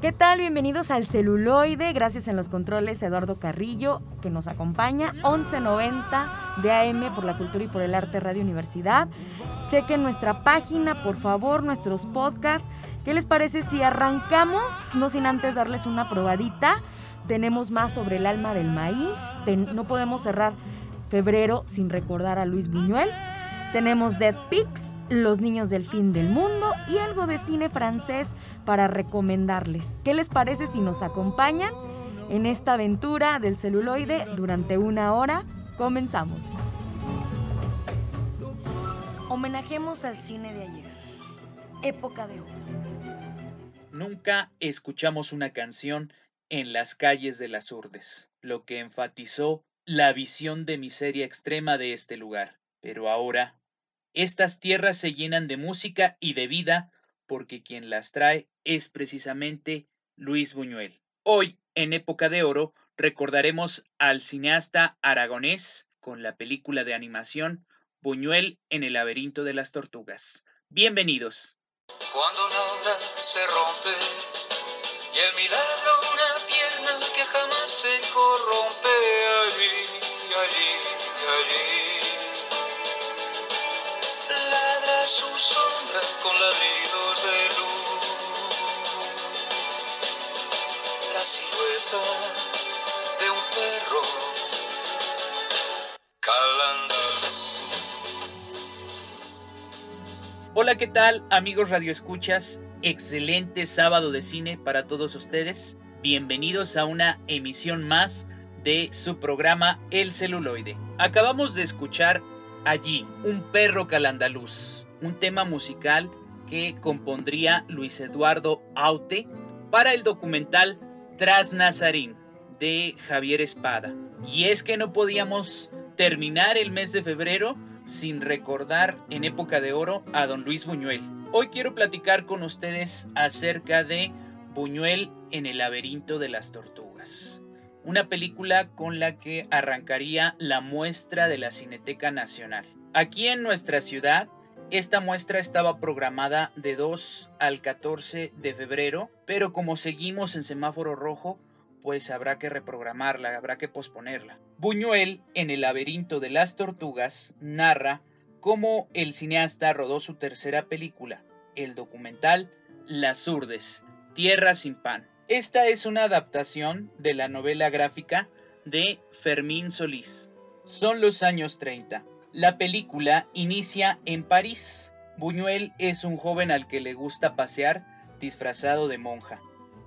¿Qué tal? Bienvenidos al celuloide. Gracias en los controles Eduardo Carrillo, que nos acompaña. 1190 de AM por la Cultura y por el Arte Radio Universidad. Chequen nuestra página, por favor, nuestros podcasts. ¿Qué les parece si arrancamos? No sin antes darles una probadita. Tenemos más sobre el alma del maíz. no podemos cerrar febrero sin recordar a Luis Buñuel. Tenemos Dead Pigs, Los Niños del Fin del Mundo y algo de cine francés para recomendarles. ¿Qué les parece si nos acompañan en esta aventura del celuloide durante una hora? Comenzamos. Homenajemos al cine de ayer, época de oro. Nunca escuchamos una canción en las calles de las Urdes, lo que enfatizó la visión de miseria extrema de este lugar. Pero ahora, estas tierras se llenan de música y de vida porque quien las trae es precisamente Luis Buñuel. Hoy, en época de oro, recordaremos al cineasta aragonés con la película de animación Buñuel en el laberinto de las tortugas. Bienvenidos. Cuando la obra se rompe y el milagro una pierna que jamás se corrompe allí, allí, allí. Su sombra con ladridos de luz. La silueta de un perro calando. Hola, ¿qué tal amigos radioescuchas? Excelente sábado de cine para todos ustedes. Bienvenidos a una emisión más de su programa El celuloide. Acabamos de escuchar allí Un perro calandaluz, un tema musical que compondría Luis Eduardo Aute para el documental Tras Nazarín de Javier Espada. Y es que no podíamos terminar el mes de febrero sin recordar en época de oro a don Luis Buñuel. Hoy quiero platicar con ustedes acerca de Buñuel en el laberinto de las tortugas, una película con la que arrancaría la muestra de la Cineteca Nacional. Aquí en nuestra ciudad, esta muestra estaba programada de 2 al 14 de febrero, pero como seguimos en semáforo rojo, pues habrá que reprogramarla, habrá que posponerla. Buñuel, en El laberinto de las tortugas, narra cómo el cineasta rodó su tercera película, el documental Las Urdes, Tierra sin Pan. Esta es una adaptación de la novela gráfica de Fermín Solís. Son los años 30. La película inicia en París. Buñuel es un joven al que le gusta pasear disfrazado de monja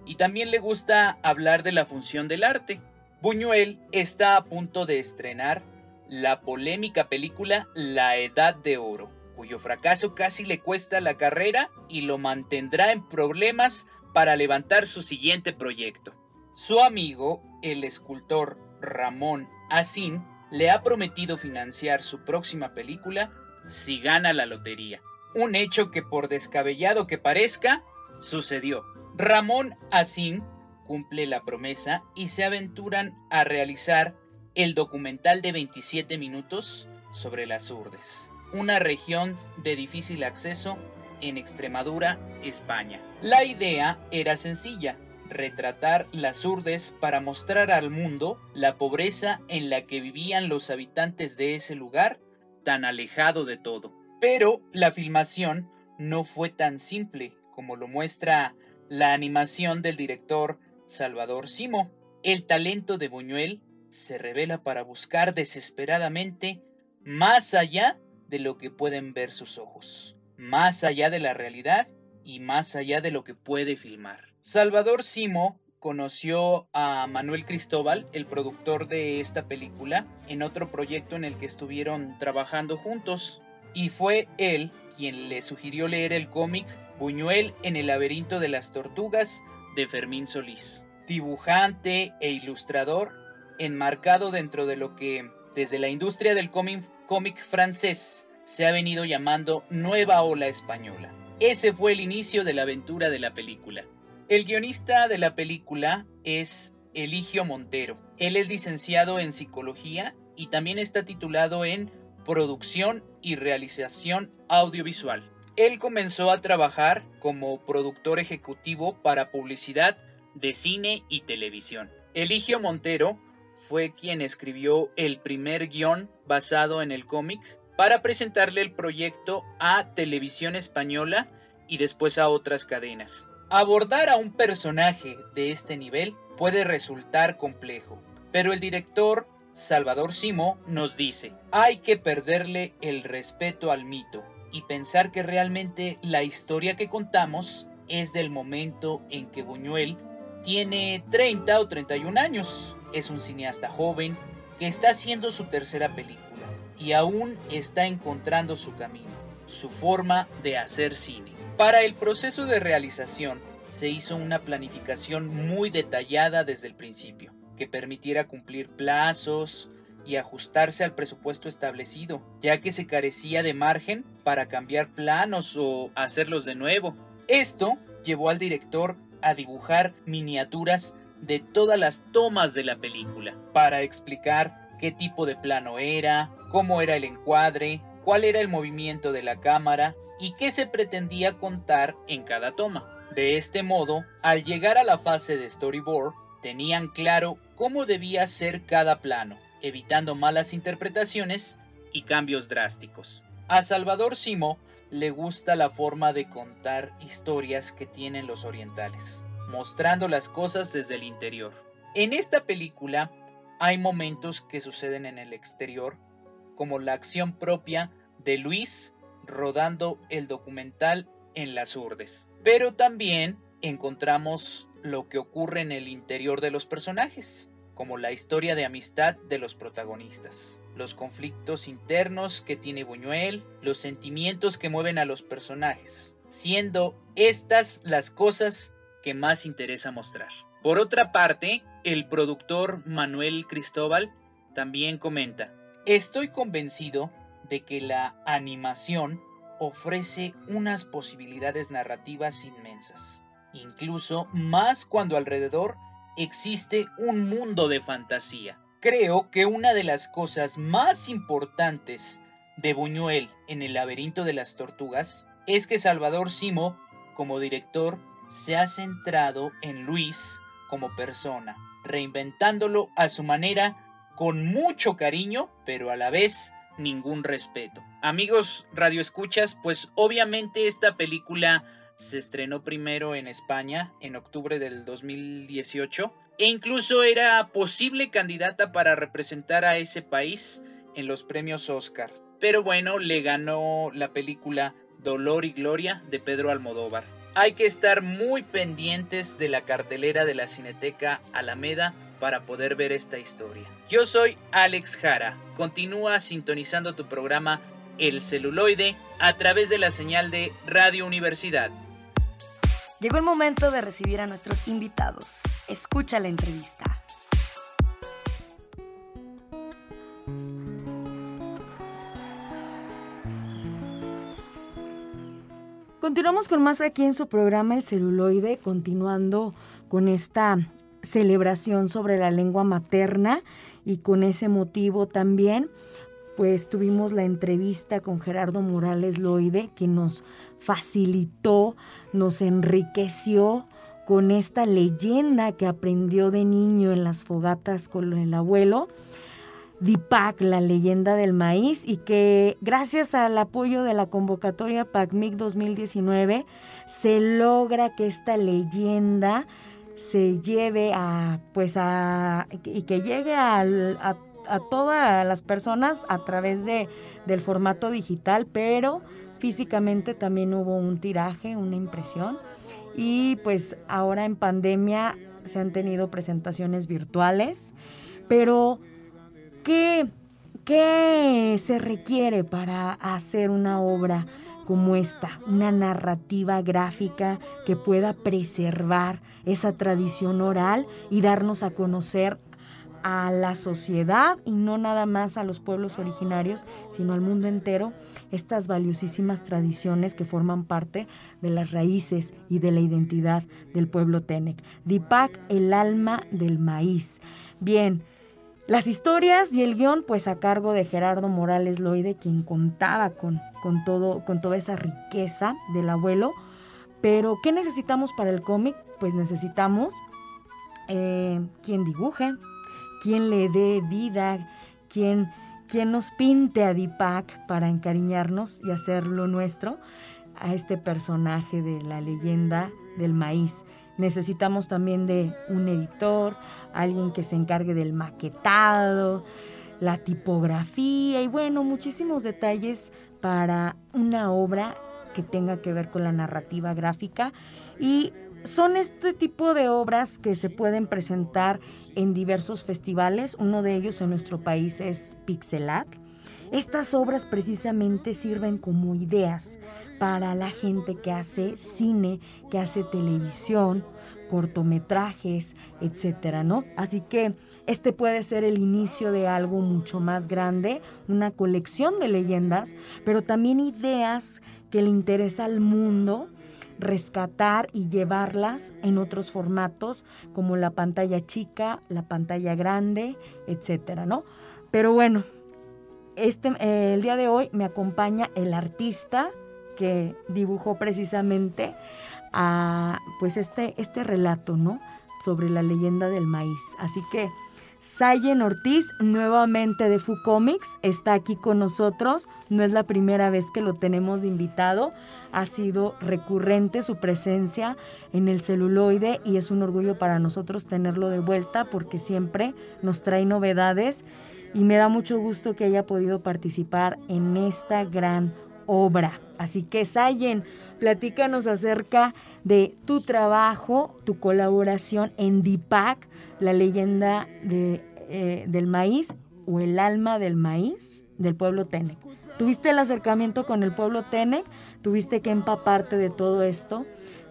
y también le gusta hablar de la función del arte. Buñuel está a punto de estrenar la polémica película La Edad de Oro, cuyo fracaso casi le cuesta la carrera y lo mantendrá en problemas para levantar su siguiente proyecto. Su amigo, el escultor Ramón Asín, le ha prometido financiar su próxima película si gana la lotería. Un hecho que por descabellado que parezca, sucedió. Ramón Asín cumple la promesa y se aventuran a realizar el documental de 27 minutos sobre las Urdes, una región de difícil acceso en Extremadura, España. La idea era sencilla, retratar las urdes para mostrar al mundo la pobreza en la que vivían los habitantes de ese lugar tan alejado de todo. Pero la filmación no fue tan simple como lo muestra la animación del director Salvador Simo. El talento de Buñuel se revela para buscar desesperadamente más allá de lo que pueden ver sus ojos, más allá de la realidad y más allá de lo que puede filmar. Salvador Simo conoció a Manuel Cristóbal, el productor de esta película, en otro proyecto en el que estuvieron trabajando juntos, y fue él quien le sugirió leer el cómic Buñuel en el laberinto de las tortugas de Fermín Solís. Dibujante e ilustrador, enmarcado dentro de lo que desde la industria del cómic francés se ha venido llamando Nueva Ola Española. Ese fue el inicio de la aventura de la película. El guionista de la película es Eligio Montero. Él es licenciado en psicología y también está titulado en producción y realización audiovisual. Él comenzó a trabajar como productor ejecutivo para publicidad de cine y televisión. Eligio Montero fue quien escribió el primer guion basado en el cómic para presentarle el proyecto a Televisión Española y después a otras cadenas. Abordar a un personaje de este nivel puede resultar complejo, pero el director Salvador Simo nos dice, hay que perderle el respeto al mito y pensar que realmente la historia que contamos es del momento en que Buñuel tiene 30 o 31 años. Es un cineasta joven que está haciendo su tercera película y aún está encontrando su camino, su forma de hacer cine. Para el proceso de realización se hizo una planificación muy detallada desde el principio, que permitiera cumplir plazos y ajustarse al presupuesto establecido, ya que se carecía de margen para cambiar planos o hacerlos de nuevo. Esto llevó al director a dibujar miniaturas de todas las tomas de la película, para explicar qué tipo de plano era, cómo era el encuadre, cuál era el movimiento de la cámara y qué se pretendía contar en cada toma. De este modo, al llegar a la fase de storyboard, tenían claro cómo debía ser cada plano, evitando malas interpretaciones y cambios drásticos. A Salvador Simo le gusta la forma de contar historias que tienen los orientales, mostrando las cosas desde el interior. En esta película hay momentos que suceden en el exterior, como la acción propia de Luis rodando el documental en las urdes. Pero también encontramos lo que ocurre en el interior de los personajes, como la historia de amistad de los protagonistas, los conflictos internos que tiene Buñuel, los sentimientos que mueven a los personajes, siendo estas las cosas que más interesa mostrar. Por otra parte, el productor Manuel Cristóbal también comenta, estoy convencido de que la animación ofrece unas posibilidades narrativas inmensas, incluso más cuando alrededor existe un mundo de fantasía. Creo que una de las cosas más importantes de Buñuel en el laberinto de las tortugas es que Salvador Simo, como director, se ha centrado en Luis como persona, reinventándolo a su manera con mucho cariño, pero a la vez ningún respeto. Amigos radioescuchas, pues obviamente esta película se estrenó primero en España en octubre del 2018 e incluso era posible candidata para representar a ese país en los premios Oscar. Pero bueno, le ganó la película Dolor y Gloria de Pedro Almodóvar. Hay que estar muy pendientes de la cartelera de la Cineteca Alameda para poder ver esta historia. Yo soy Alex Jara. Continúa sintonizando tu programa El celuloide a través de la señal de Radio Universidad. Llegó el momento de recibir a nuestros invitados. Escucha la entrevista. Continuamos con más aquí en su programa El celuloide, continuando con esta celebración sobre la lengua materna y con ese motivo también, pues tuvimos la entrevista con Gerardo Morales Loide, que nos facilitó, nos enriqueció con esta leyenda que aprendió de niño en las fogatas con el abuelo Dipac, la leyenda del maíz, y que gracias al apoyo de la convocatoria PACMIC 2019 se logra que esta leyenda se lleve a, pues a, y que llegue a, a, todas las personas a través de, del formato digital, pero físicamente también hubo un tiraje, una impresión. Y pues ahora en pandemia se han tenido presentaciones virtuales, pero ¿Qué, se requiere para hacer una obra como esta, una narrativa gráfica que pueda preservar esa tradición oral y darnos a conocer a la sociedad y no nada más a los pueblos originarios, sino al mundo entero, estas valiosísimas tradiciones que forman parte de las raíces y de la identidad del pueblo Tenec. Dipak, el alma del maíz. Bien, las historias y el guion, pues a cargo de Gerardo Morales Loide, quien contaba con, con, todo, con toda esa riqueza del abuelo. Pero, ¿qué necesitamos para el cómic? Pues necesitamos eh, quien dibuje, quien le dé vida, quien, quien nos pinte a Deepak para encariñarnos y hacerlo nuestro a este personaje de la leyenda del maíz. Necesitamos también de un editor, alguien que se encargue del maquetado, la tipografía y bueno, muchísimos detalles para una obra que tenga que ver con la narrativa gráfica y son este tipo de obras que se pueden presentar en diversos festivales. Uno de ellos en nuestro país es Pixelac. Estas obras precisamente sirven como ideas para la gente que hace cine, que hace televisión, cortometrajes, etcétera, ¿no? Así que este puede ser el inicio de algo mucho más grande, una colección de leyendas, pero también ideas que le interesa al mundo rescatar y llevarlas en otros formatos como la pantalla chica, la pantalla grande, etcétera, ¿no? Pero bueno, este, el día de hoy me acompaña el artista que dibujó precisamente a, pues este, este relato, ¿no? Sobre la leyenda del maíz. Así que Sayen Ortiz, nuevamente de Fu Comics, está aquí con nosotros. No es la primera vez que lo tenemos de invitado. Ha sido recurrente su presencia en el celuloide y es un orgullo para nosotros tenerlo de vuelta porque siempre nos trae novedades y me da mucho gusto que haya podido participar en esta gran obra. Así que Sayen, platícanos acerca de tu trabajo, tu colaboración en DIPAC la leyenda eh, del maíz o el alma del maíz del pueblo Tenec. ¿Tuviste el acercamiento con el pueblo Tenec? ¿Tuviste que empaparte de todo esto?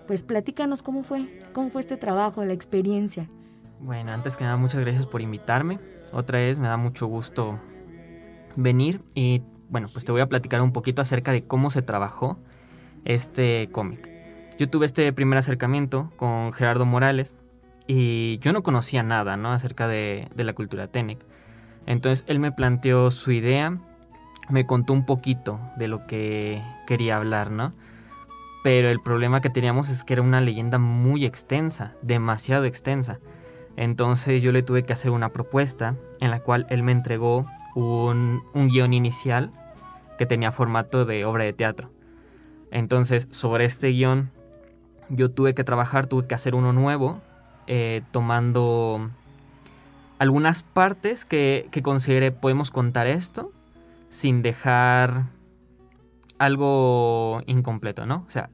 Pues platícanos cómo fue, cómo fue este trabajo, la experiencia. Bueno, antes que nada, muchas gracias por invitarme. Otra vez me da mucho gusto venir y bueno, pues te voy a platicar un poquito acerca de cómo se trabajó este cómic. Yo tuve este primer acercamiento con Gerardo Morales, y yo no conocía nada, ¿no? Acerca de, la cultura Tenec. Entonces él me planteó su idea, me contó un poquito de lo que quería hablar, ¿no? Pero el problema que teníamos es que era una leyenda muy extensa, demasiado extensa. Entonces yo le tuve que hacer una propuesta en la cual él me entregó un, un guion inicial que tenía formato de obra de teatro. Entonces sobre este guion yo tuve que trabajar, tuve que hacer uno nuevo eh, tomando algunas partes que, que considere podemos contar esto sin dejar algo incompleto, ¿no? O sea,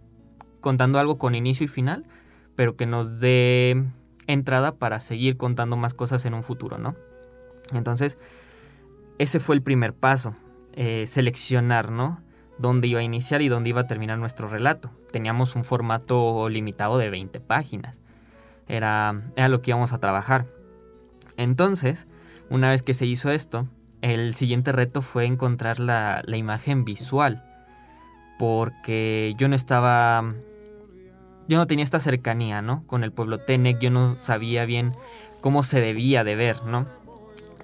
contando algo con inicio y final, pero que nos dé entrada para seguir contando más cosas en un futuro, ¿no? Entonces, ese fue el primer paso, eh, seleccionar, ¿no? Dónde iba a iniciar y dónde iba a terminar nuestro relato. Teníamos un formato limitado de 20 páginas era, era lo que íbamos a trabajar. Entonces, una vez que se hizo esto, el siguiente reto fue encontrar la, imagen visual. Porque yo no estaba. Yo no tenía esta cercanía, ¿no? Con el pueblo Tenec, yo no sabía bien cómo se debía de ver, ¿no?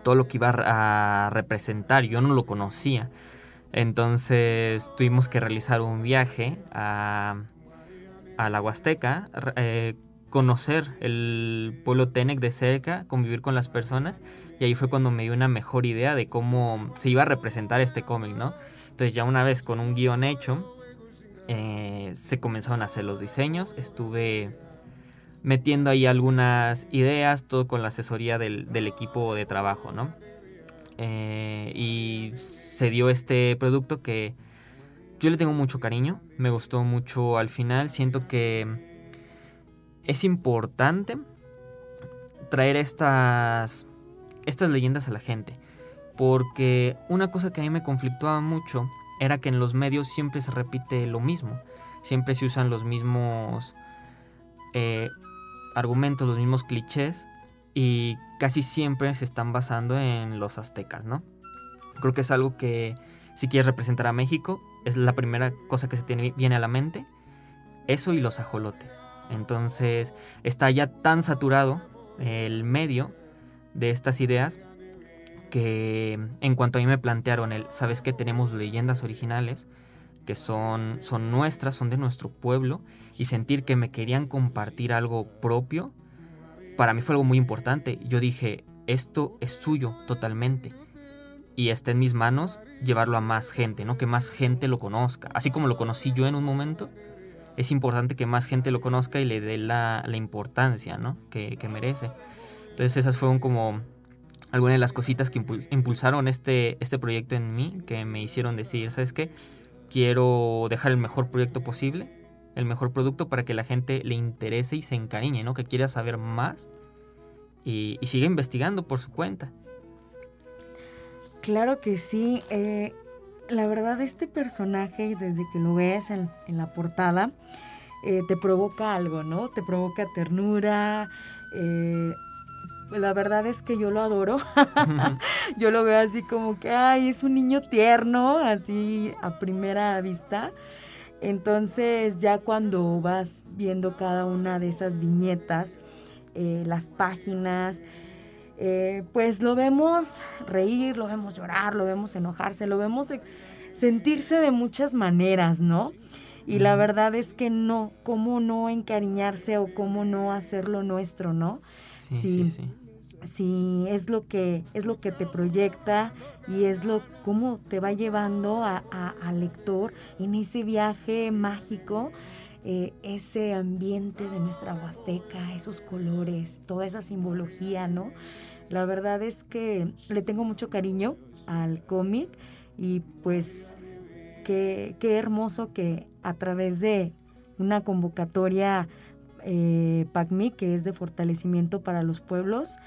Todo lo que iba a representar, yo no lo conocía. Entonces tuvimos que realizar un viaje a, a la Huasteca, eh, conocer el pueblo Tenec de cerca, convivir con las personas, y ahí fue cuando me dio una mejor idea de cómo se iba a representar este cómic, ¿no? Entonces ya una vez con un guion hecho, eh, se comenzaron a hacer los diseños, estuve metiendo ahí algunas ideas, todo con la asesoría del, equipo de trabajo, ¿no? Eh, y se dio este producto que yo le tengo mucho cariño, me gustó mucho al final, siento que es importante traer estas, estas leyendas a la gente. Porque una cosa que a mí me conflictuaba mucho era que en los medios siempre se repite lo mismo, siempre se usan los mismos eh, argumentos, los mismos clichés y casi siempre se están basando en los aztecas, ¿no? Creo que es algo que si quieres representar a México, es la primera cosa que se tiene, viene a la mente, eso y los ajolotes. Entonces está ya tan saturado el medio de estas ideas que en cuanto a mí me plantearon el, ¿sabes que Tenemos leyendas originales que son, son nuestras, son de nuestro pueblo y sentir que me querían compartir algo propio, para mí fue algo muy importante. Yo dije, esto es suyo totalmente y está en mis manos llevarlo a más gente, ¿no? Que más gente lo conozca. Así como lo conocí yo en un momento, es importante que más gente lo conozca y le dé la, importancia, ¿no? Que, merece. Entonces esas fueron como algunas de las cositas que impulsaron este, este proyecto en mí, que me hicieron decir, ¿sabes qué? Quiero dejar el mejor proyecto posible, el mejor producto para que la gente le interese y se encariñe, ¿no? Que quiera saber más y, y siga investigando por su cuenta. Claro que sí. Eh, la verdad, este personaje, desde que lo ves en, la portada, eh, te provoca algo, ¿no? Te provoca ternura. Eh, la verdad es que yo lo adoro. yo lo veo así como que, ay, es un niño tierno, así a primera vista. Entonces ya cuando vas viendo cada una de esas viñetas, las páginas, eh, pues lo vemos reír, lo vemos llorar, lo vemos enojarse, lo vemos sentirse de muchas maneras, ¿no? Y la verdad es que no, cómo no encariñarse o cómo no hacerlo nuestro, ¿no? Sí, sí, sí. Sí. es lo que es lo que te proyecta y es lo cómo te va llevando al lector en ese viaje mágico eh, ese ambiente de nuestra Huasteca, esos colores, toda esa simbología, ¿no? La verdad es que le tengo mucho cariño al cómic y pues qué, hermoso que a través de una convocatoria eh, PACMI, que es de fortalecimiento para los pueblos,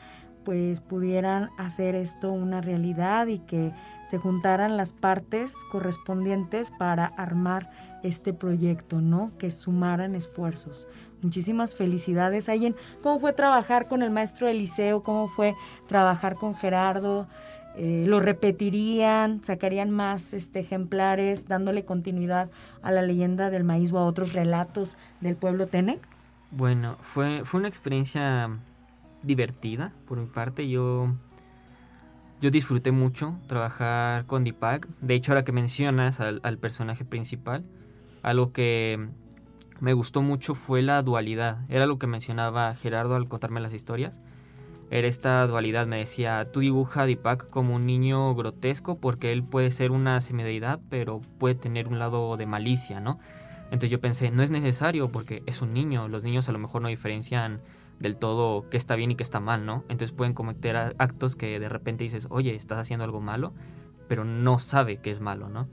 pues pudieran hacer esto una realidad y que se juntaran las partes correspondientes para armar este proyecto, ¿no? Que sumaran esfuerzos. Muchísimas felicidades, Ayen. ¿Cómo fue trabajar con el maestro Eliseo? ¿Cómo fue trabajar con Gerardo? Eh, ¿Lo repetirían? ¿Sacarían más este, ejemplares dándole continuidad a la leyenda del maíz o a otros relatos del pueblo Tenec? Bueno, fue, fue una experiencia divertida por mi parte. Yo, yo disfruté mucho trabajar con Deepak. De hecho, ahora que mencionas al personaje principal, algo que me gustó mucho fue la dualidad. Era lo que mencionaba Gerardo al contarme las historias. Era esta dualidad, me decía, tú dibuja a Deepak como un niño grotesco porque él puede ser una semideidad, pero puede tener un lado de malicia, ¿no? Entonces yo pensé, no es necesario porque es un niño, los niños a lo mejor no diferencian del todo qué está bien y qué está mal, ¿no? Entonces pueden cometer actos que de repente dices, oye, estás haciendo algo malo, pero no sabe que es malo, ¿no?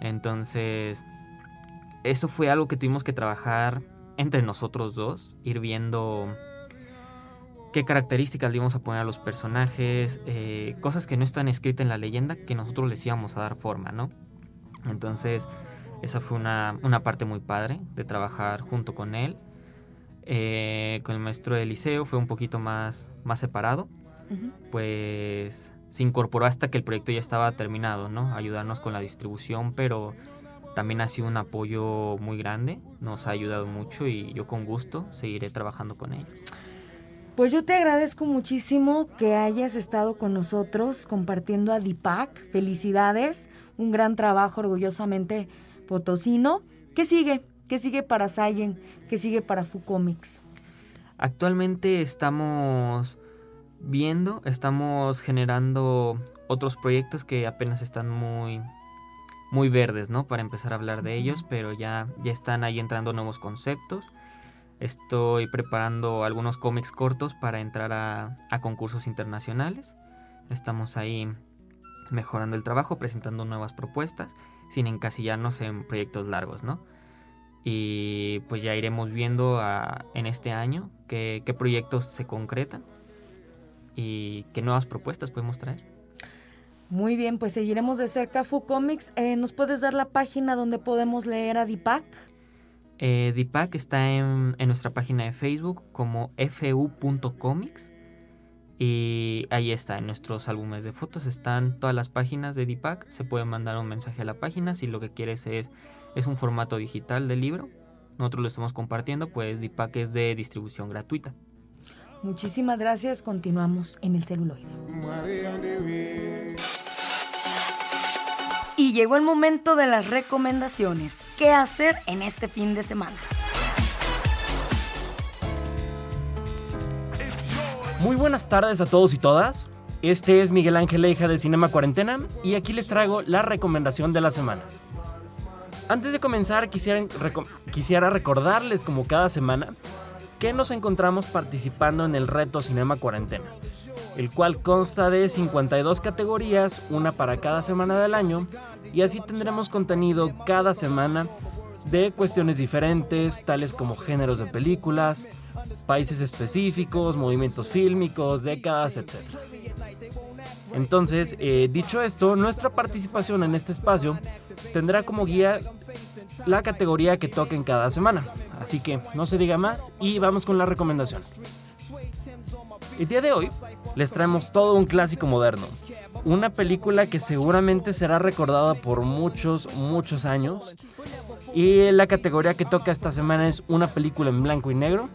Entonces eso fue algo que tuvimos que trabajar entre nosotros dos, ir viendo qué características le íbamos a poner a los personajes, eh, cosas que no están escritas en la leyenda que nosotros les íbamos a dar forma, ¿no? Entonces, esa fue una, parte muy padre de trabajar junto con él. Eh, con el maestro de liceo fue un poquito más, más separado, pues se incorporó hasta que el proyecto ya estaba terminado, ¿no? Ayudarnos con la distribución, pero también ha sido un apoyo muy grande, nos ha ayudado mucho y yo con gusto seguiré trabajando con ellos. Pues yo te agradezco muchísimo que hayas estado con nosotros compartiendo a Dipac. Felicidades, un gran trabajo orgullosamente potosino. ¿Qué sigue? ¿Qué sigue para Sayen? ¿Qué sigue para Fucomics? Actualmente estamos viendo, estamos generando otros proyectos que apenas están muy muy verdes, ¿no? Para empezar a hablar de ellos, pero ya, ya están ahí entrando nuevos conceptos. Estoy preparando algunos cómics cortos para entrar a, concursos internacionales. Estamos ahí mejorando el trabajo, presentando nuevas propuestas, sin encasillarnos en proyectos largos, ¿no? Y pues ya iremos viendo en este año qué, qué proyectos se concretan y qué nuevas propuestas podemos traer. Muy bien, pues seguiremos de cerca Fu Comics. Eh, ¿Nos puedes dar la página donde podemos leer a Deepak? Eh, Deepak está en, en nuestra página de Facebook como fu.comics. Y ahí está, en nuestros álbumes de fotos están todas las páginas de Deepak. Se puede mandar un mensaje a la página si lo que quieres es, es un formato digital del libro. Nosotros lo estamos compartiendo, pues Deepak es de distribución gratuita. Muchísimas gracias. Continuamos en el celuloide. Y llegó el momento de las recomendaciones. ¿Qué hacer en este fin de semana? Muy buenas tardes a todos y todas. Este es Miguel Ángel Leija de Cinema Cuarentena y aquí les traigo la recomendación de la semana. Antes de comenzar quisiera, reco- quisiera recordarles como cada semana que nos encontramos participando en el reto Cinema Cuarentena, el cual consta de 52 categorías, una para cada semana del año, y así tendremos contenido cada semana de cuestiones diferentes, tales como géneros de películas, países específicos, movimientos fílmicos, décadas, etc. Entonces, eh, dicho esto, nuestra participación en este espacio tendrá como guía la categoría que toque en cada semana. Así que no se diga más y vamos con la recomendación. El día de hoy les traemos todo un clásico moderno. Una película que seguramente será recordada por muchos, muchos años. Y la categoría que toca esta semana es una película en blanco y negro.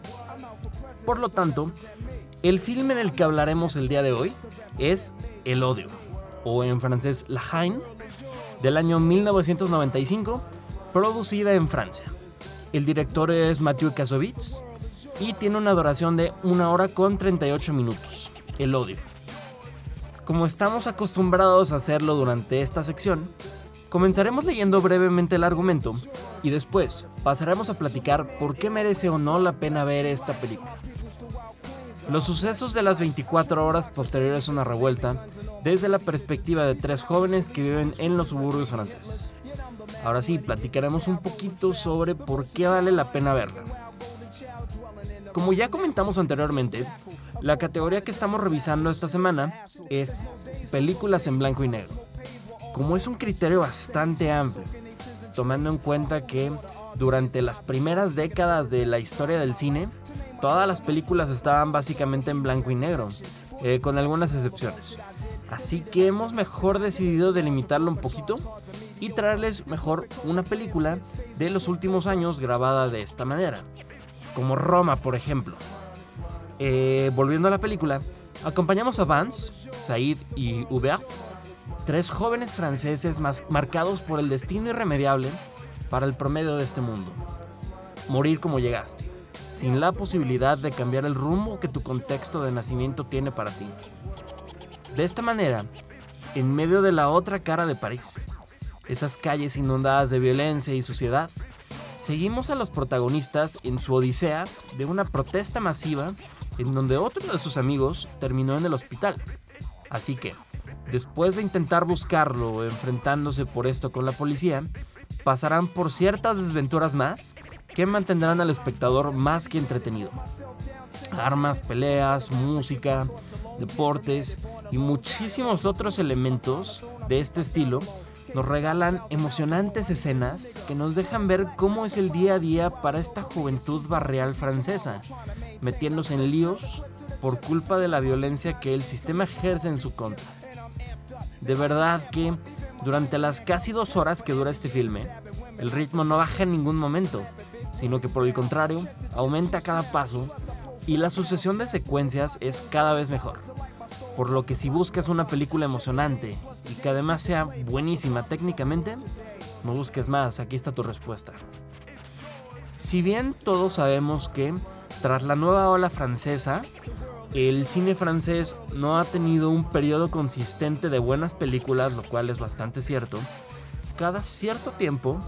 Por lo tanto, el filme del que hablaremos el día de hoy es El Odio, o en francés La Haine, del año 1995, producida en Francia. El director es Mathieu Kassovitz y tiene una duración de 1 hora con 38 minutos. El Odio. Como estamos acostumbrados a hacerlo durante esta sección, comenzaremos leyendo brevemente el argumento y después pasaremos a platicar por qué merece o no la pena ver esta película. Los sucesos de las 24 horas posteriores a una revuelta desde la perspectiva de tres jóvenes que viven en los suburbios franceses. Ahora sí, platicaremos un poquito sobre por qué vale la pena verla. Como ya comentamos anteriormente, la categoría que estamos revisando esta semana es películas en blanco y negro. Como es un criterio bastante amplio, tomando en cuenta que durante las primeras décadas de la historia del cine, todas las películas estaban básicamente en blanco y negro, eh, con algunas excepciones. Así que hemos mejor decidido delimitarlo un poquito y traerles mejor una película de los últimos años grabada de esta manera, como Roma, por ejemplo. Eh, volviendo a la película, acompañamos a Vance, Said y Hubert, tres jóvenes franceses más marcados por el destino irremediable para el promedio de este mundo. Morir como llegaste, sin la posibilidad de cambiar el rumbo que tu contexto de nacimiento tiene para ti. De esta manera, en medio de la otra cara de París, esas calles inundadas de violencia y suciedad, seguimos a los protagonistas en su odisea de una protesta masiva en donde otro de sus amigos terminó en el hospital. Así que, después de intentar buscarlo enfrentándose por esto con la policía, pasarán por ciertas desventuras más que mantendrán al espectador más que entretenido. Armas, peleas, música, deportes y muchísimos otros elementos de este estilo nos regalan emocionantes escenas que nos dejan ver cómo es el día a día para esta juventud barrial francesa, metiéndose en líos por culpa de la violencia que el sistema ejerce en su contra. De verdad que durante las casi dos horas que dura este filme, el ritmo no baja en ningún momento, sino que por el contrario, aumenta a cada paso y la sucesión de secuencias es cada vez mejor. Por lo que si buscas una película emocionante y que además sea buenísima técnicamente, no busques más, aquí está tu respuesta. Si bien todos sabemos que tras la nueva ola francesa, el cine francés no ha tenido un periodo consistente de buenas películas, lo cual es bastante cierto, cada cierto tiempo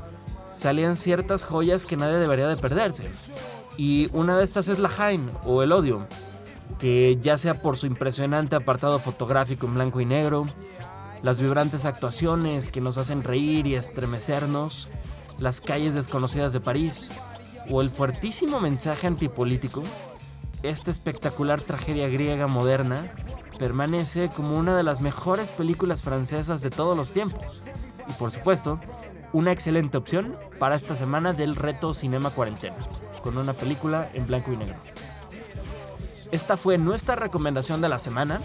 salían ciertas joyas que nadie debería de perderse. Y una de estas es La Haine o El Odio, que ya sea por su impresionante apartado fotográfico en blanco y negro, las vibrantes actuaciones que nos hacen reír y estremecernos, las calles desconocidas de París, o el fuertísimo mensaje antipolítico, esta espectacular tragedia griega moderna permanece como una de las mejores películas francesas de todos los tiempos. Y por supuesto, una excelente opción para esta semana del reto Cinema Cuarentena, con una película en blanco y negro. Esta fue nuestra recomendación de la semana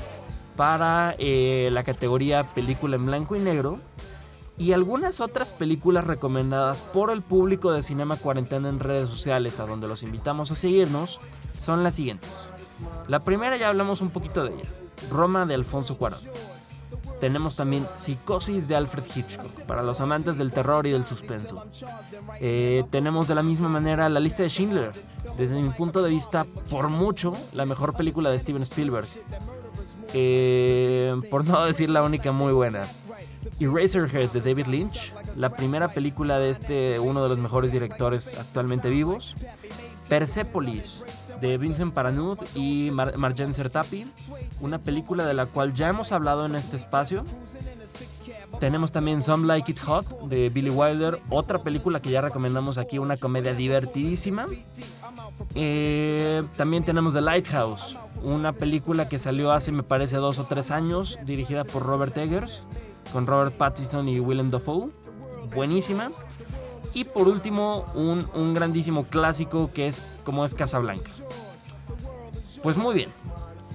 para eh, la categoría película en blanco y negro y algunas otras películas recomendadas por el público de Cinema Cuarentena en redes sociales a donde los invitamos a seguirnos son las siguientes. La primera ya hablamos un poquito de ella, Roma de Alfonso Cuarón. Tenemos también Psicosis de Alfred Hitchcock, para los amantes del terror y del suspenso. Eh, tenemos de la misma manera la lista de Schindler, desde mi punto de vista, por mucho, la mejor película de Steven Spielberg. Eh, por no decir la única muy buena. Eraserhead de David Lynch, la primera película de este, uno de los mejores directores actualmente vivos. Persepolis de Vincent Paranud y Mar Sertapi, una película de la cual ya hemos hablado en este espacio. Tenemos también Some Like It Hot de Billy Wilder, otra película que ya recomendamos aquí, una comedia divertidísima. Eh, también tenemos The Lighthouse, una película que salió hace me parece dos o tres años, dirigida por Robert Eggers, con Robert Pattinson y Willem Dafoe. Buenísima. Y por último, un, un grandísimo clásico que es como es Casablanca. Pues muy bien,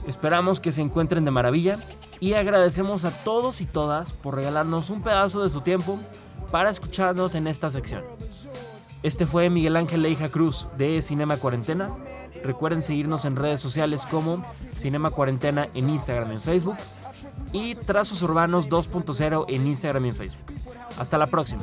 esperamos que se encuentren de maravilla y agradecemos a todos y todas por regalarnos un pedazo de su tiempo para escucharnos en esta sección. Este fue Miguel Ángel Leija Cruz de Cinema Cuarentena. Recuerden seguirnos en redes sociales como Cinema Cuarentena en Instagram y en Facebook y Trazos Urbanos 2.0 en Instagram y en Facebook. Hasta la próxima.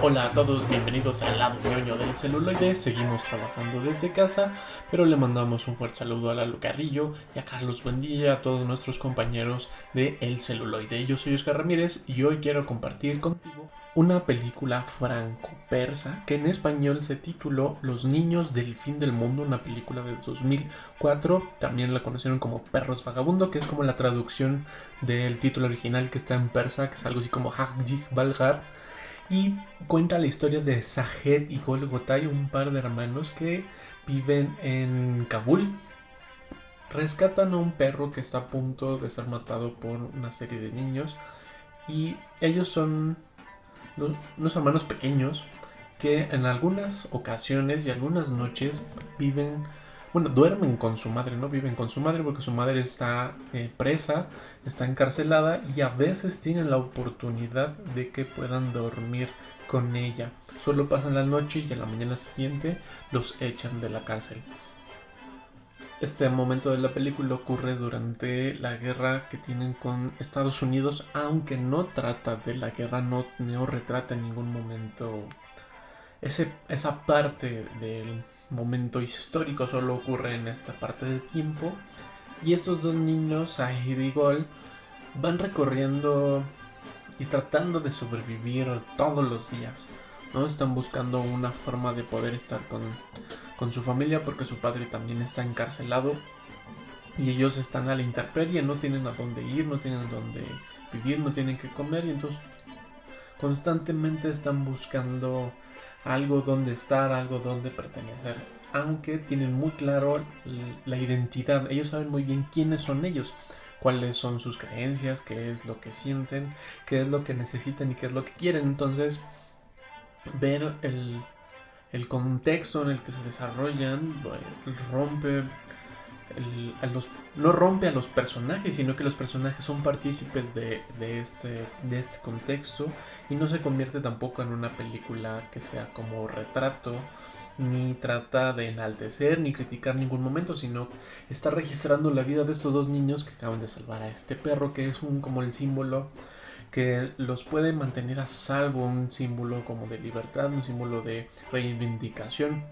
Hola a todos, bienvenidos al lado ñoño del celuloide. Seguimos trabajando desde casa, pero le mandamos un fuerte saludo a Lalo Carrillo y a Carlos Buendía, a todos nuestros compañeros de El Celuloide. Yo soy Oscar Ramírez y hoy quiero compartir contigo una película franco-persa que en español se tituló Los niños del fin del mundo, una película de 2004. También la conocieron como Perros Vagabundo, que es como la traducción del título original que está en persa, que es algo así como Hajjik Balgar y cuenta la historia de Sahed y Golgotay, un par de hermanos que viven en Kabul. Rescatan a un perro que está a punto de ser matado por una serie de niños y ellos son unos hermanos pequeños que en algunas ocasiones y algunas noches viven duermen con su madre, no viven con su madre porque su madre está eh, presa, está encarcelada y a veces tienen la oportunidad de que puedan dormir con ella. Solo pasan la noche y a la mañana siguiente los echan de la cárcel. Este momento de la película ocurre durante la guerra que tienen con Estados Unidos, aunque no trata de la guerra, no, no retrata en ningún momento ese, esa parte del momento histórico, solo ocurre en esta parte de tiempo. Y estos dos niños, Ahid y Gol, van recorriendo y tratando de sobrevivir todos los días. ¿no? Están buscando una forma de poder estar con, con su familia porque su padre también está encarcelado. Y ellos están a la intemperie, no tienen a dónde ir, no tienen dónde vivir, no tienen que comer. Y entonces constantemente están buscando algo donde estar, algo donde pertenecer. Aunque tienen muy claro la identidad, ellos saben muy bien quiénes son ellos, cuáles son sus creencias, qué es lo que sienten, qué es lo que necesitan y qué es lo que quieren. Entonces, ver el, el contexto en el que se desarrollan rompe los, no rompe a los personajes, sino que los personajes son partícipes de, este, de este contexto y no se convierte tampoco en una película que sea como retrato, ni trata de enaltecer ni criticar ningún momento, sino está registrando la vida de estos dos niños que acaban de salvar a este perro, que es un como el símbolo que los puede mantener a salvo, un símbolo como de libertad, un símbolo de reivindicación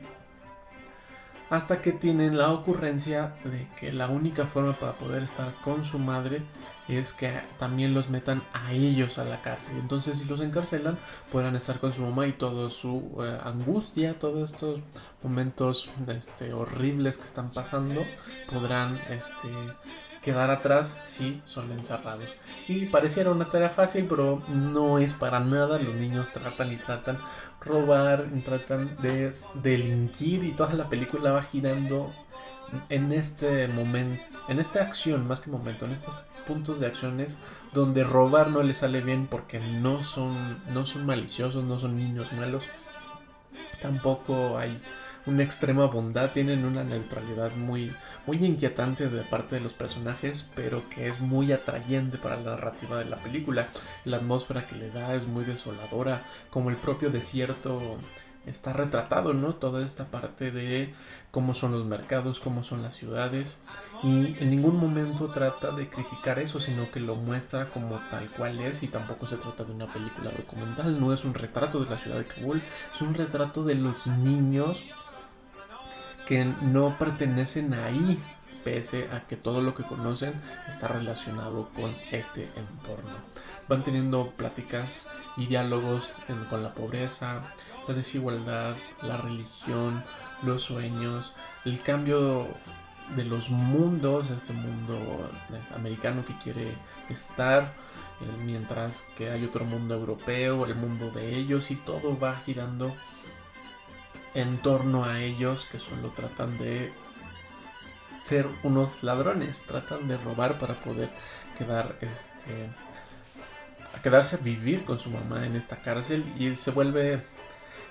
hasta que tienen la ocurrencia de que la única forma para poder estar con su madre es que también los metan a ellos a la cárcel. Entonces, si los encarcelan, podrán estar con su mamá y toda su eh, angustia, todos estos momentos este, horribles que están pasando, podrán este, quedar atrás si son encerrados. Y pareciera una tarea fácil, pero no es para nada. Los niños tratan y tratan robar, tratan de delinquir y toda la película va girando en este momento, en esta acción, más que momento, en estos puntos de acciones donde robar no les sale bien porque no son, no son maliciosos, no son niños malos. Tampoco hay una extrema bondad, tienen una neutralidad muy, muy inquietante de parte de los personajes, pero que es muy atrayente para la narrativa de la película. La atmósfera que le da es muy desoladora, como el propio desierto está retratado, ¿no? Toda esta parte de cómo son los mercados, cómo son las ciudades y en ningún momento trata de criticar eso, sino que lo muestra como tal cual es y tampoco se trata de una película documental, no es un retrato de la ciudad de Kabul, es un retrato de los niños que no pertenecen ahí, pese a que todo lo que conocen está relacionado con este entorno. Van teniendo pláticas y diálogos con la pobreza, la desigualdad, la religión, los sueños, el cambio de los mundos, este mundo americano que quiere estar, eh, mientras que hay otro mundo europeo, el mundo de ellos y todo va girando en torno a ellos que solo tratan de ser unos ladrones, tratan de robar para poder quedar este quedarse a vivir con su mamá en esta cárcel. Y se vuelve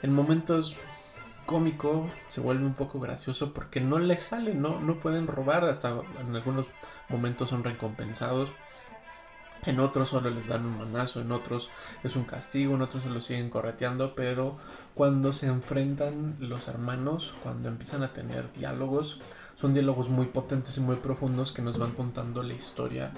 en momentos cómico, se vuelve un poco gracioso porque no les sale, no, no pueden robar, hasta en algunos momentos son recompensados en otros solo les dan un manazo, en otros es un castigo, en otros se lo siguen correteando, pero cuando se enfrentan los hermanos, cuando empiezan a tener diálogos, son diálogos muy potentes y muy profundos que nos van contando la historia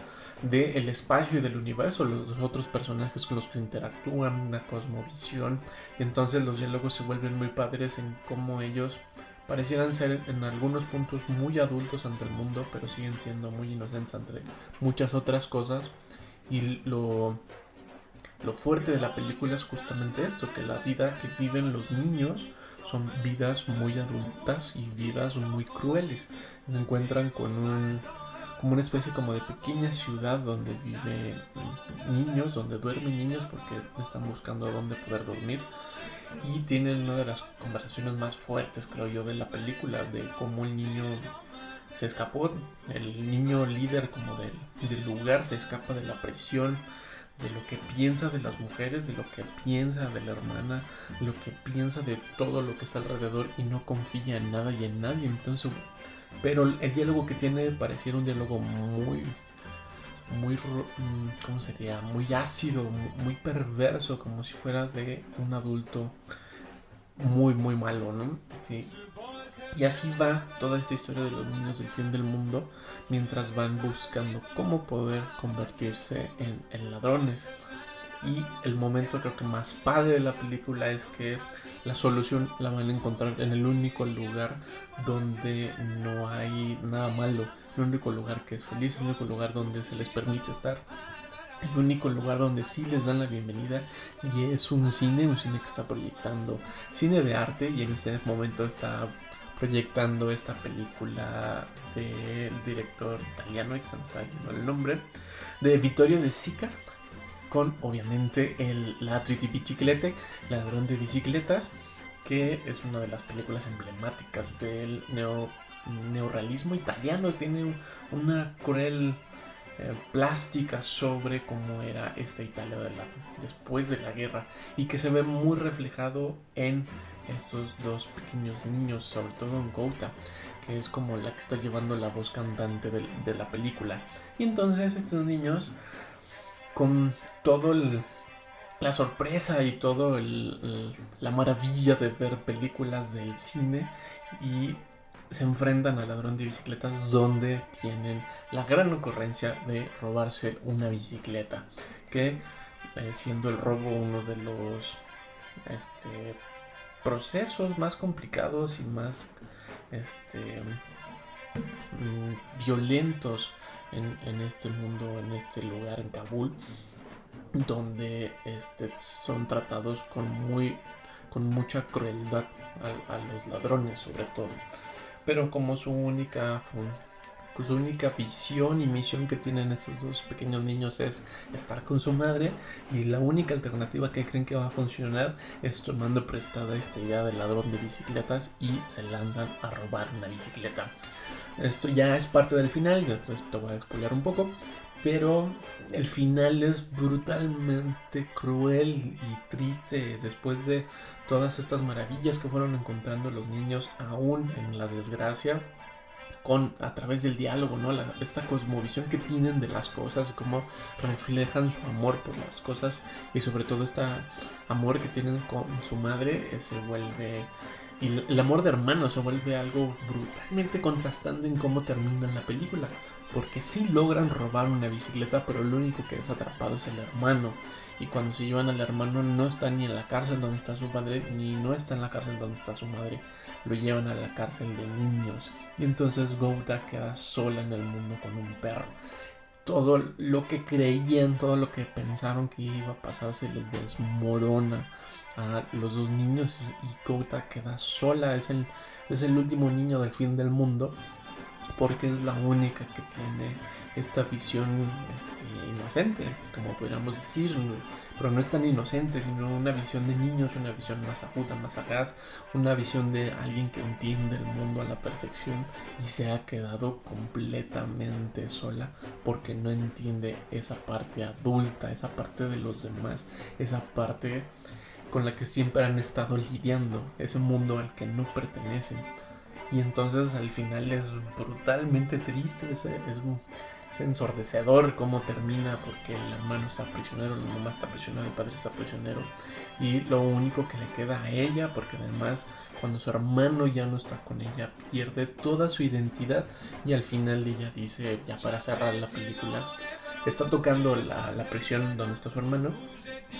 del espacio y del universo, los otros personajes con los que interactúan, la cosmovisión, y entonces los diálogos se vuelven muy padres en cómo ellos parecieran ser en algunos puntos muy adultos ante el mundo, pero siguen siendo muy inocentes entre muchas otras cosas y lo, lo fuerte de la película es justamente esto, que la vida que viven los niños son vidas muy adultas y vidas muy crueles. Se encuentran con un como una especie como de pequeña ciudad donde viven niños, donde duermen niños porque están buscando dónde poder dormir y tienen una de las conversaciones más fuertes creo yo de la película de cómo el niño se escapó, el niño líder como del, lugar se escapa de la presión, de lo que piensa de las mujeres, de lo que piensa de la hermana, lo que piensa de todo lo que está alrededor y no confía en nada y en nadie. Entonces, pero el diálogo que tiene pareciera un diálogo muy, muy, mm, ¿cómo sería? Muy ácido, muy perverso, como si fuera de un adulto muy, muy malo, ¿no? Sí, y así va toda esta historia de los niños del fin del mundo mientras van buscando cómo poder convertirse en, ladrones. Y el momento creo que más padre de la película es que la solución la van a encontrar en el único lugar donde no hay nada malo, el único lugar que es feliz, el único lugar donde se les permite estar el único lugar donde sí les dan la bienvenida y es un cine, un cine que está proyectando cine de arte y en ese momento está proyectando esta película del director italiano, que se me está el nombre, de Vittorio De Sica, con obviamente el, la Biciclete, ladrón de bicicletas, que es una de las películas emblemáticas del neo, neorrealismo italiano. Tiene una cruel eh, plástica sobre cómo era esta Italia después de la guerra y que se ve muy reflejado en estos dos pequeños niños, sobre todo en Gouta, que es como la que está llevando la voz cantante de, la película. Y entonces estos niños, con todo la sorpresa y todo la maravilla de ver películas del cine y se enfrentan al ladrón de bicicletas donde tienen la gran ocurrencia de robarse una bicicleta que eh, siendo el robo uno de los este, procesos más complicados y más este, violentos en, en este mundo, en este lugar, en Kabul, donde este, son tratados con, muy, con mucha crueldad a, a los ladrones sobre todo. Pero como su única función su única visión y misión que tienen estos dos pequeños niños es estar con su madre y la única alternativa que creen que va a funcionar es tomando prestada esta idea del ladrón de bicicletas y se lanzan a robar una bicicleta. Esto ya es parte del final, entonces te voy a explicar un poco, pero el final es brutalmente cruel y triste después de todas estas maravillas que fueron encontrando los niños aún en la desgracia con a través del diálogo, ¿no? esta cosmovisión que tienen de las cosas, cómo reflejan su amor por las cosas y sobre todo este amor que tienen con su madre eh, se vuelve y el amor de hermano se vuelve algo brutalmente contrastante en cómo termina la película. Porque sí logran robar una bicicleta, pero lo único que es atrapado es el hermano. Y cuando se llevan al hermano no está ni en la cárcel donde está su padre, ni no está en la cárcel donde está su madre. Lo llevan a la cárcel de niños. Y entonces Gouda queda sola en el mundo con un perro. Todo lo que creían, todo lo que pensaron que iba a pasar se les desmorona a los dos niños. Y Gouda queda sola, es el, es el último niño del fin del mundo porque es la única que tiene esta visión este, inocente, como podríamos decir, pero no es tan inocente, sino una visión de niños, una visión más aguda, más sagaz, una visión de alguien que entiende el mundo a la perfección y se ha quedado completamente sola porque no entiende esa parte adulta, esa parte de los demás, esa parte con la que siempre han estado lidiando, ese mundo al que no pertenecen. Y entonces al final es brutalmente triste, es es ensordecedor cómo termina porque el hermano está prisionero, la mamá está prisionera, el padre está prisionero y lo único que le queda a ella, porque además cuando su hermano ya no está con ella pierde toda su identidad y al final ella dice, ya para cerrar la película, está tocando la, la prisión donde está su hermano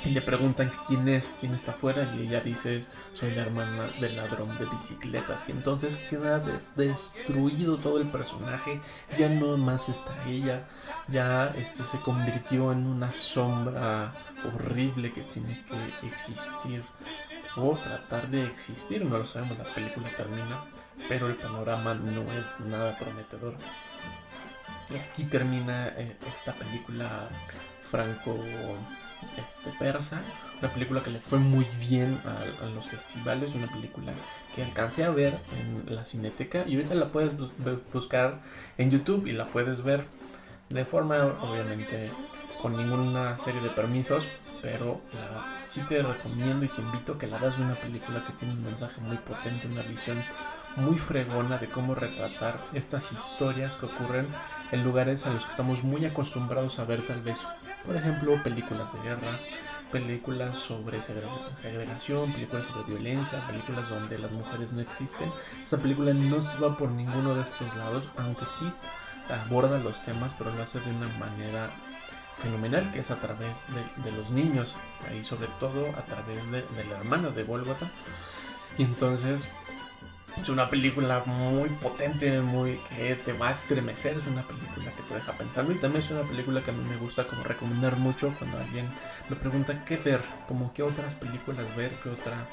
y le preguntan quién es, quién está afuera y ella dice soy la hermana del ladrón de bicicletas y entonces queda destruido todo el personaje, ya no más está ella, ya este se convirtió en una sombra horrible que tiene que existir o tratar de existir, no lo sabemos, la película termina, pero el panorama no es nada prometedor. Y aquí termina eh, esta película franco este, persa, una película que le fue muy bien a, los festivales, una película que alcancé a ver en la cineteca y ahorita la puedes buscar en YouTube y la puedes ver de forma obviamente con ninguna serie de permisos, pero la, sí te recomiendo y te invito que la veas una película que tiene un mensaje muy potente, una visión muy fregona de cómo retratar estas historias que ocurren en lugares a los que estamos muy acostumbrados a ver tal vez por ejemplo, películas de guerra, películas sobre segregación, películas sobre violencia, películas donde las mujeres no existen. Esta película no se va por ninguno de estos lados, aunque sí aborda los temas, pero lo hace de una manera fenomenal, que es a través de, los niños, y sobre todo a través de, de la hermana de Volgota. Y entonces es una película muy potente, muy que te va a estremecer, es una película que te deja pensando y también es una película que a mí me gusta como recomendar mucho cuando alguien me pregunta qué ver, como qué otras películas ver, qué otra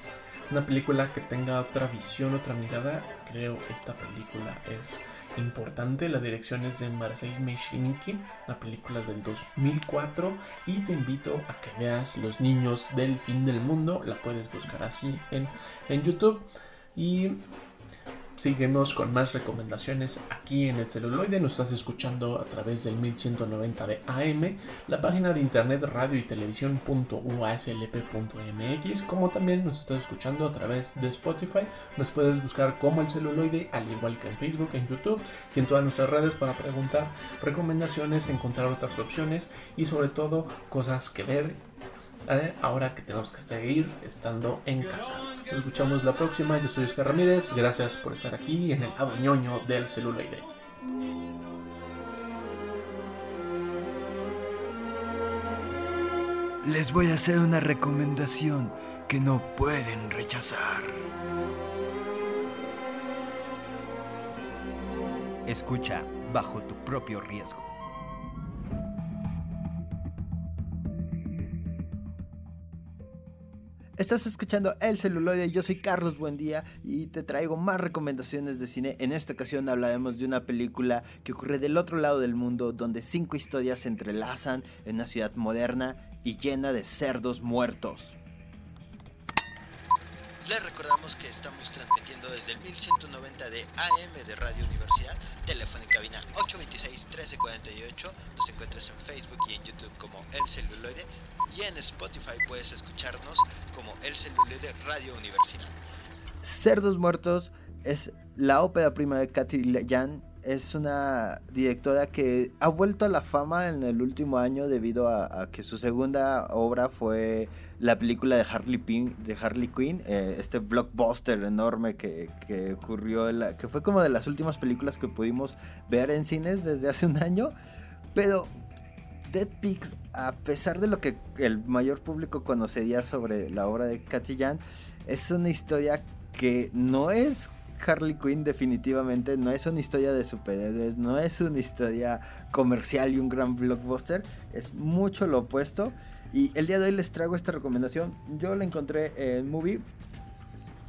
una película que tenga otra visión, otra mirada, creo esta película es importante. La dirección es de Marseille Meshiniki, una película del 2004 y te invito a que veas Los niños del fin del mundo, la puedes buscar así en, en YouTube y Síguenos con más recomendaciones aquí en el celuloide. Nos estás escuchando a través del 1190 de AM, la página de internet radio y televisión.uaslp.mx, como también nos estás escuchando a través de Spotify. Nos puedes buscar como el celuloide, al igual que en Facebook, en YouTube y en todas nuestras redes para preguntar recomendaciones, encontrar otras opciones y sobre todo cosas que ver ¿eh? ahora que tenemos que seguir estando en casa. Escuchamos la próxima. Yo soy Oscar Ramírez. Gracias por estar aquí en el lado ñoño del celuloide. Les voy a hacer una recomendación que no pueden rechazar. Escucha bajo tu propio riesgo. Estás escuchando El Celuloide, yo soy Carlos Buendía y te traigo más recomendaciones de cine. En esta ocasión hablaremos de una película que ocurre del otro lado del mundo, donde cinco historias se entrelazan en una ciudad moderna y llena de cerdos muertos. Les recordamos que estamos transmitiendo desde el 1190 de AM de Radio Universidad, teléfono en cabina 826-1348. Nos encuentras en Facebook y en YouTube como El Celuloide y en Spotify puedes escucharnos como El Celuloide Radio Universidad. Cerdos Muertos es la ópera prima de Katy Jan. Es una directora que ha vuelto a la fama en el último año debido a, a que su segunda obra fue la película de Harley, Pin, de Harley Quinn, eh, este blockbuster enorme que, que ocurrió, que fue como de las últimas películas que pudimos ver en cines desde hace un año. Pero Dead Pigs, a pesar de lo que el mayor público conocería sobre la obra de Cathy Jan, es una historia que no es Harley Quinn definitivamente, no es una historia de superhéroes, no es una historia comercial y un gran blockbuster, es mucho lo opuesto. Y el día de hoy les traigo esta recomendación. Yo la encontré en Movie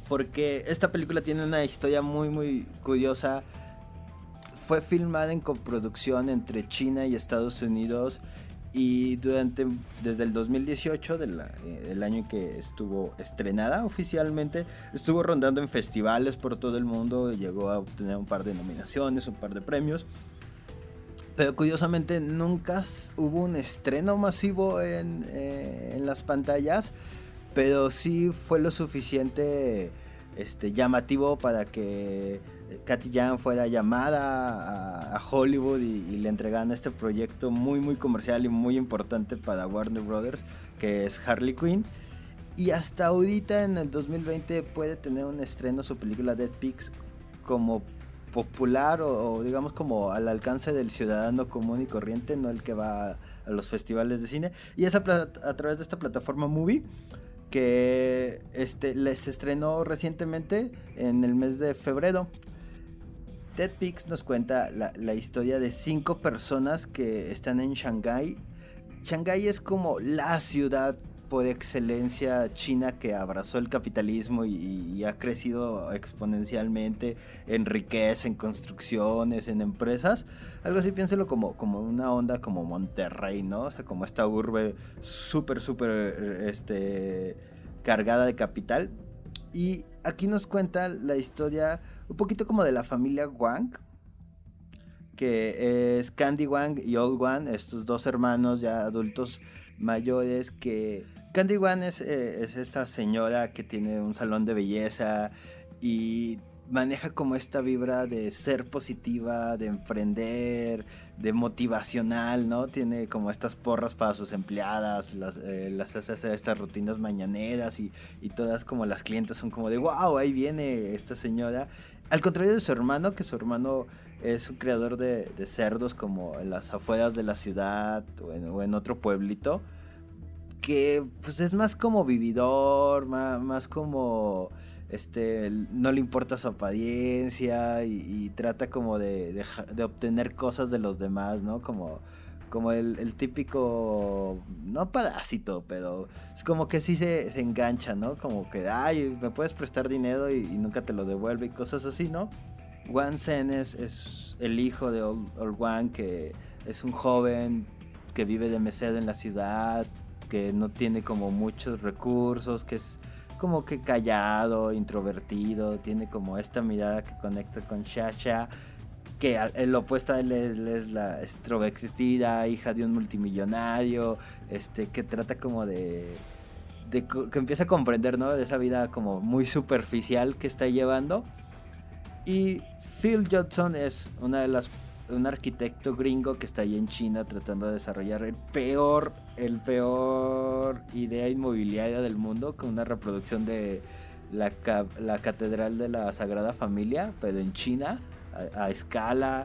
porque esta película tiene una historia muy muy curiosa. Fue filmada en coproducción entre China y Estados Unidos y durante desde el 2018 del el año en que estuvo estrenada oficialmente estuvo rondando en festivales por todo el mundo llegó a obtener un par de nominaciones un par de premios pero curiosamente nunca hubo un estreno masivo en, eh, en las pantallas pero sí fue lo suficiente este llamativo para que Katy Jan fuera llamada a, a Hollywood y, y, le entregaran este proyecto muy muy comercial y muy importante para Warner Brothers que es Harley Quinn. Y hasta ahorita en el 2020 puede tener un estreno su película Dead Pigs como popular o, digamos como al alcance del ciudadano común y corriente, no el que va a, los festivales de cine. Y es a, través de esta plataforma Movie que este, les estrenó recientemente en el mes de febrero. Ted Pix nos cuenta la, la, historia de cinco personas que están en Shanghái. Shanghái es como la ciudad por excelencia china que abrazó el capitalismo y, ha crecido exponencialmente en riqueza, en construcciones, en empresas. Algo así piénselo como, como una onda como Monterrey, ¿no? O sea, como esta urbe súper, súper este, cargada de capital. Y aquí nos cuenta la historia un poquito como de la familia Wang, que es Candy Wang y Old Wang, estos dos hermanos ya adultos mayores que... Candy Wang es, eh, es esta señora que tiene un salón de belleza y maneja como esta vibra de ser positiva, de emprender, de motivacional, ¿no? Tiene como estas porras para sus empleadas, las, eh, las hace estas rutinas mañaneras y, todas como las clientes son como de, wow, ahí viene esta señora. Al contrario de su hermano, que su hermano es un creador de, de cerdos como en las afueras de la ciudad o en, o en otro pueblito, que pues es más como vividor, más, más como este no le importa su apariencia y, trata como de, de, obtener cosas de los demás, ¿no? Como, como el, típico, no parásito, pero es como que sí se, se, engancha, ¿no? Como que, ay, me puedes prestar dinero y, nunca te lo devuelve y cosas así, ¿no? Wan Sen es, es el hijo de Old, Old que es un joven que vive de mesero en la ciudad, que no tiene como muchos recursos, que es como que callado, introvertido, tiene como esta mirada que conecta con Shasha, que el opuesto a él es, es, la extrovertida, hija de un multimillonario, este, que trata como de, de, que empieza a comprender, ¿no? De esa vida como muy superficial que está llevando. Y Phil Johnson es una de las un arquitecto gringo que está ahí en China tratando de desarrollar el peor, el peor idea inmobiliaria del mundo con una reproducción de la, la Catedral de la Sagrada Familia, pero en China, a, escala.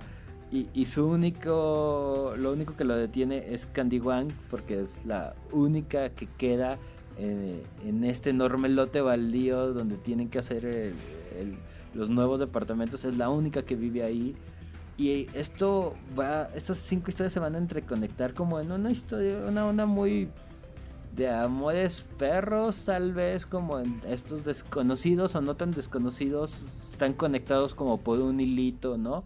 Y, y, su único, lo único que lo detiene es Candy Wang, porque es la única que queda en, en este enorme lote baldío donde tienen que hacer el, los nuevos departamentos. Es la única que vive ahí Y esto va, estas cinco historias se van a entreconectar como en una historia, una onda muy de amores perros, tal vez como en estos desconocidos o no tan desconocidos, están conectados como por un hilito, ¿no?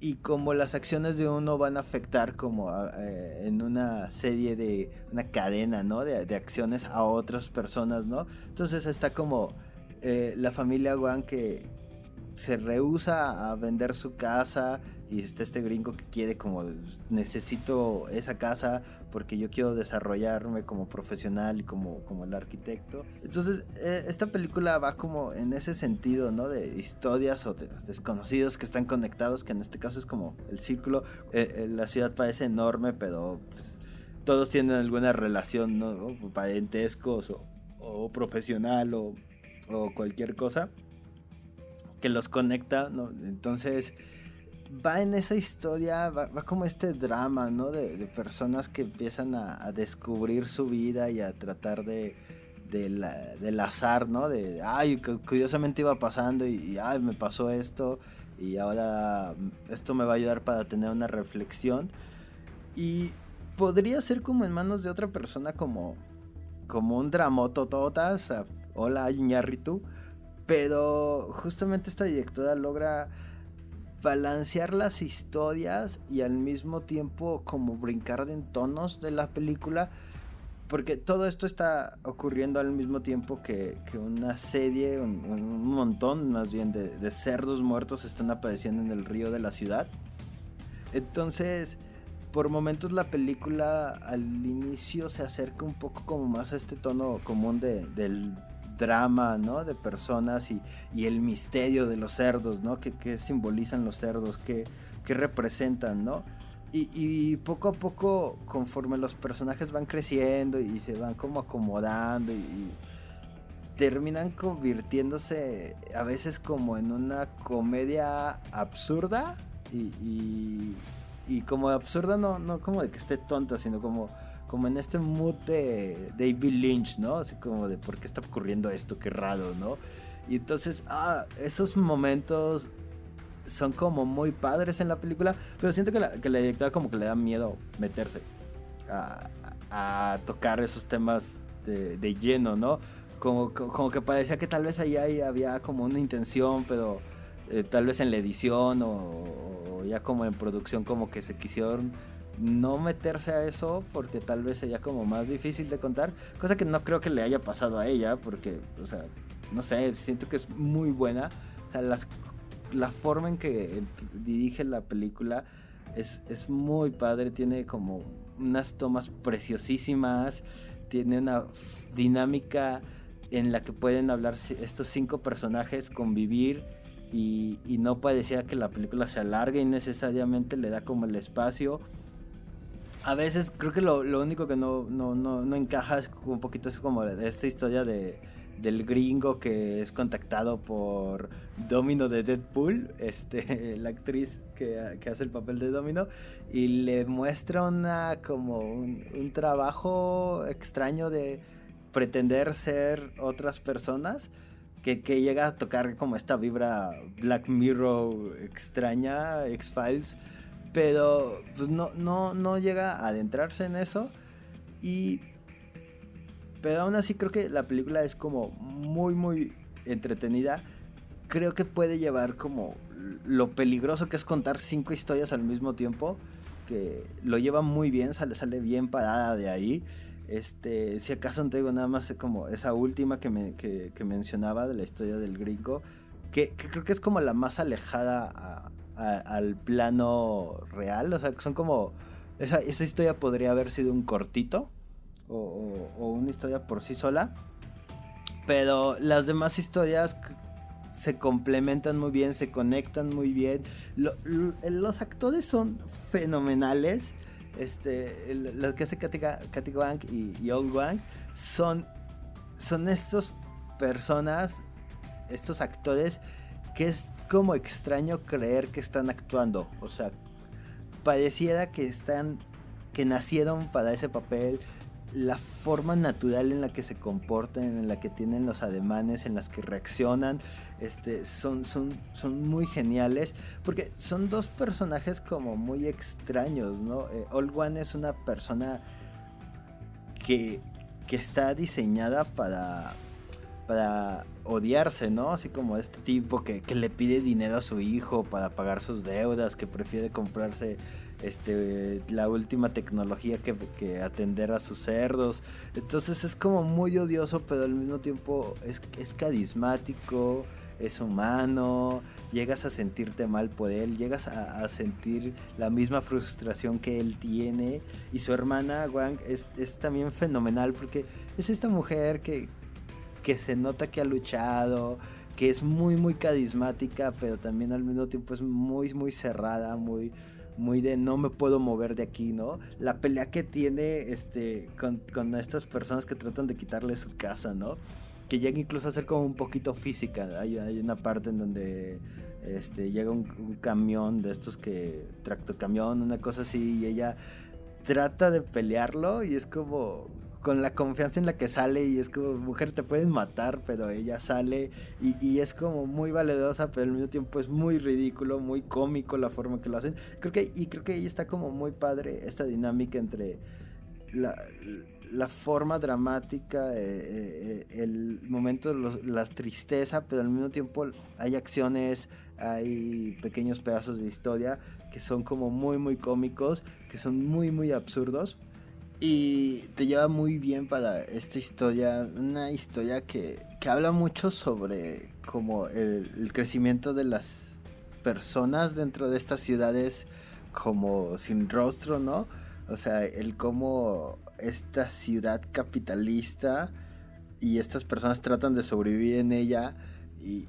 Y como las acciones de uno van a afectar como eh, en una serie de, una cadena, ¿no? De, de acciones a otras personas, ¿no? Entonces está como eh, la familia Wang que se rehúsa a vender su casa y está este gringo que quiere como necesito esa casa porque yo quiero desarrollarme como profesional y como, como el arquitecto. Entonces, eh, esta película va como en ese sentido, ¿no? De historias o de desconocidos que están conectados, que en este caso es como el círculo. Eh, eh, la ciudad parece enorme, pero pues, todos tienen alguna relación, ¿no? O Parentescos o, o profesional o, o cualquier cosa que los conecta, ¿no? Entonces va en esa historia, va, como este drama, ¿no? De, personas que empiezan a, descubrir su vida y a tratar de, de del azar, ¿no? De, ay, cu- curiosamente iba pasando y, ay, me pasó esto y ahora mm, esto me va a ayudar para tener una reflexión. Y podría ser como en manos de otra persona como, como un dramototota, o sea, hola Iñárritu, pero justamente esta directora logra balancear las historias y al mismo tiempo como brincar en tonos de la película. Porque todo esto está ocurriendo al mismo tiempo que, que una serie, un, un montón más bien de, de cerdos muertos están apareciendo en el río de la ciudad. Entonces, por momentos la película al inicio se acerca un poco como más a este tono común de, del drama, ¿no? De personas y, y el misterio de los cerdos, ¿no? ¿Qué, qué simbolizan los cerdos? ¿Qué, qué representan, ¿no? Y, y poco a poco, conforme los personajes van creciendo y se van como acomodando y, terminan convirtiéndose a veces como en una comedia absurda y, y, y como absurda no, no como de que esté tonta, sino como, como en este mood de David Lynch, ¿no? Así como de por qué está ocurriendo esto, qué raro, ¿no? Y entonces, ah, esos momentos son como muy padres en la película, pero siento que la, directora como que le da miedo meterse a, tocar esos temas de, lleno, ¿no? Como, como, que parecía que tal vez ahí, ahí había como una intención, pero eh, tal vez en la edición o, o ya como en producción como que se quisieron no meterse a eso porque tal vez sería como más difícil de contar, cosa que no creo que le haya pasado a ella porque, o sea, no sé, siento que es muy buena. O sea, las, la forma en que dirige la película es, es muy padre, tiene como unas tomas preciosísimas, tiene una dinámica en la que pueden hablar estos cinco personajes, convivir y, y no parecía que la película se alargue innecesariamente, le da como el espacio. A veces creo que lo, lo único que no, no, no, no encaja es un poquito es como esta historia de, del gringo que es contactado por Domino de Deadpool, este, la actriz que, que hace el papel de Domino, y le muestra una como un, un trabajo extraño de pretender ser otras personas. Que, que llega a tocar como esta vibra Black Mirror extraña, X-Files, pero pues no, no, no llega a adentrarse en eso. Y. Pero aún así creo que la película es como muy, muy entretenida. Creo que puede llevar como lo peligroso que es contar cinco historias al mismo tiempo. Que lo lleva muy bien, sale, sale bien parada de ahí. Este, si acaso no te nada más como esa última que, me, que, que mencionaba de la historia del gringo, que, que creo que es como la más alejada a- al plano real. O sea, son como. Esa, esa historia podría haber sido un cortito o, una historia por sí sola. Pero las demás historias se complementan muy bien, se conectan muy bien. Lo- lo- los actores son fenomenales. Este, el- lo que hace Katy, Wang y, y Old Wang son, son estos personas, estos actores que como extraño creer que están actuando. O sea, pareciera que están, que nacieron para ese papel, la forma natural en la que se comportan, en la que tienen los ademanes, en las que reaccionan, este, son, son, son muy geniales, porque son dos personajes como muy extraños, ¿no? Eh, Old One es una persona que, que está diseñada para, para odiarse, ¿no? Así como este tipo que, que le pide dinero a su hijo para pagar sus deudas, que prefiere comprarse este, la última tecnología que, que, atender a sus cerdos. Entonces es como muy odioso, pero al mismo tiempo es, es carismático, es humano, llegas a sentirte mal por él, llegas a, a, sentir la misma frustración que él tiene. Y su hermana Wang es, es también fenomenal porque es esta mujer que, que se nota que ha luchado, que es muy muy carismática, pero también al mismo tiempo es muy muy cerrada, muy muy de no me puedo mover de aquí, ¿no? La pelea que tiene este, con, estas personas que tratan de quitarle su casa, ¿no? Que llega incluso a ser como un poquito física. Hay, hay una parte en donde este, llega un, un, camión de estos que, tractocamión, una cosa así, y ella trata de pelearlo y es como, con la confianza en la que sale y es como, mujer, te pueden matar, pero ella sale y, y, es como muy valerosa, pero al mismo tiempo es muy ridículo, muy cómico la forma que lo hacen. Creo que, y creo que ahí está como muy padre esta dinámica entre la, la forma dramática, eh, eh, el momento, los, la tristeza, pero al mismo tiempo hay acciones, hay pequeños pedazos de historia que son como muy, muy cómicos, que son muy, muy absurdos y te lleva muy bien para esta historia, una historia que, que habla mucho sobre como el, crecimiento de las personas dentro de estas ciudades como sin rostro, ¿no? O sea, el cómo esta ciudad capitalista y estas personas tratan de sobrevivir en ella y,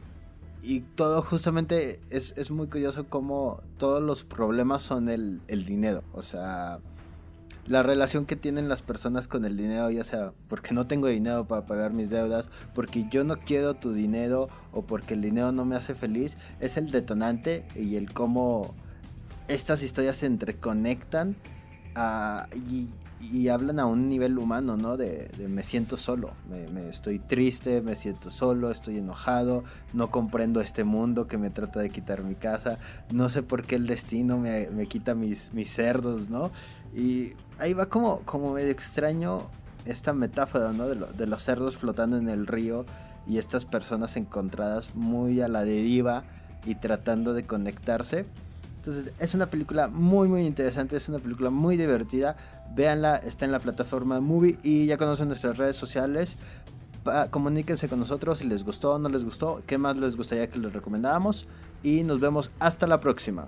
y todo justamente es, es, muy curioso cómo todos los problemas son el, el dinero, o sea la relación que tienen las personas con el dinero, ya sea porque no tengo dinero para pagar mis deudas, porque yo no quiero tu dinero o porque el dinero no me hace feliz, es el detonante y el cómo estas historias se entreconectan uh, y, y, hablan a un nivel humano, ¿no? De, de me siento solo, me, me, estoy triste, me siento solo, estoy enojado, no comprendo este mundo que me trata de quitar mi casa, no sé por qué el destino me, me quita mis, mis cerdos, ¿no? Y ahí va como, como medio extraño esta metáfora, ¿no? De, lo, de, los cerdos flotando en el río y estas personas encontradas muy a la deriva y tratando de conectarse. Entonces es una película muy muy interesante, es una película muy divertida. Véanla, está en la plataforma Movie y ya conocen nuestras redes sociales. Comuníquense con nosotros si les gustó o no les gustó, qué más les gustaría que les recomendáramos y nos vemos hasta la próxima.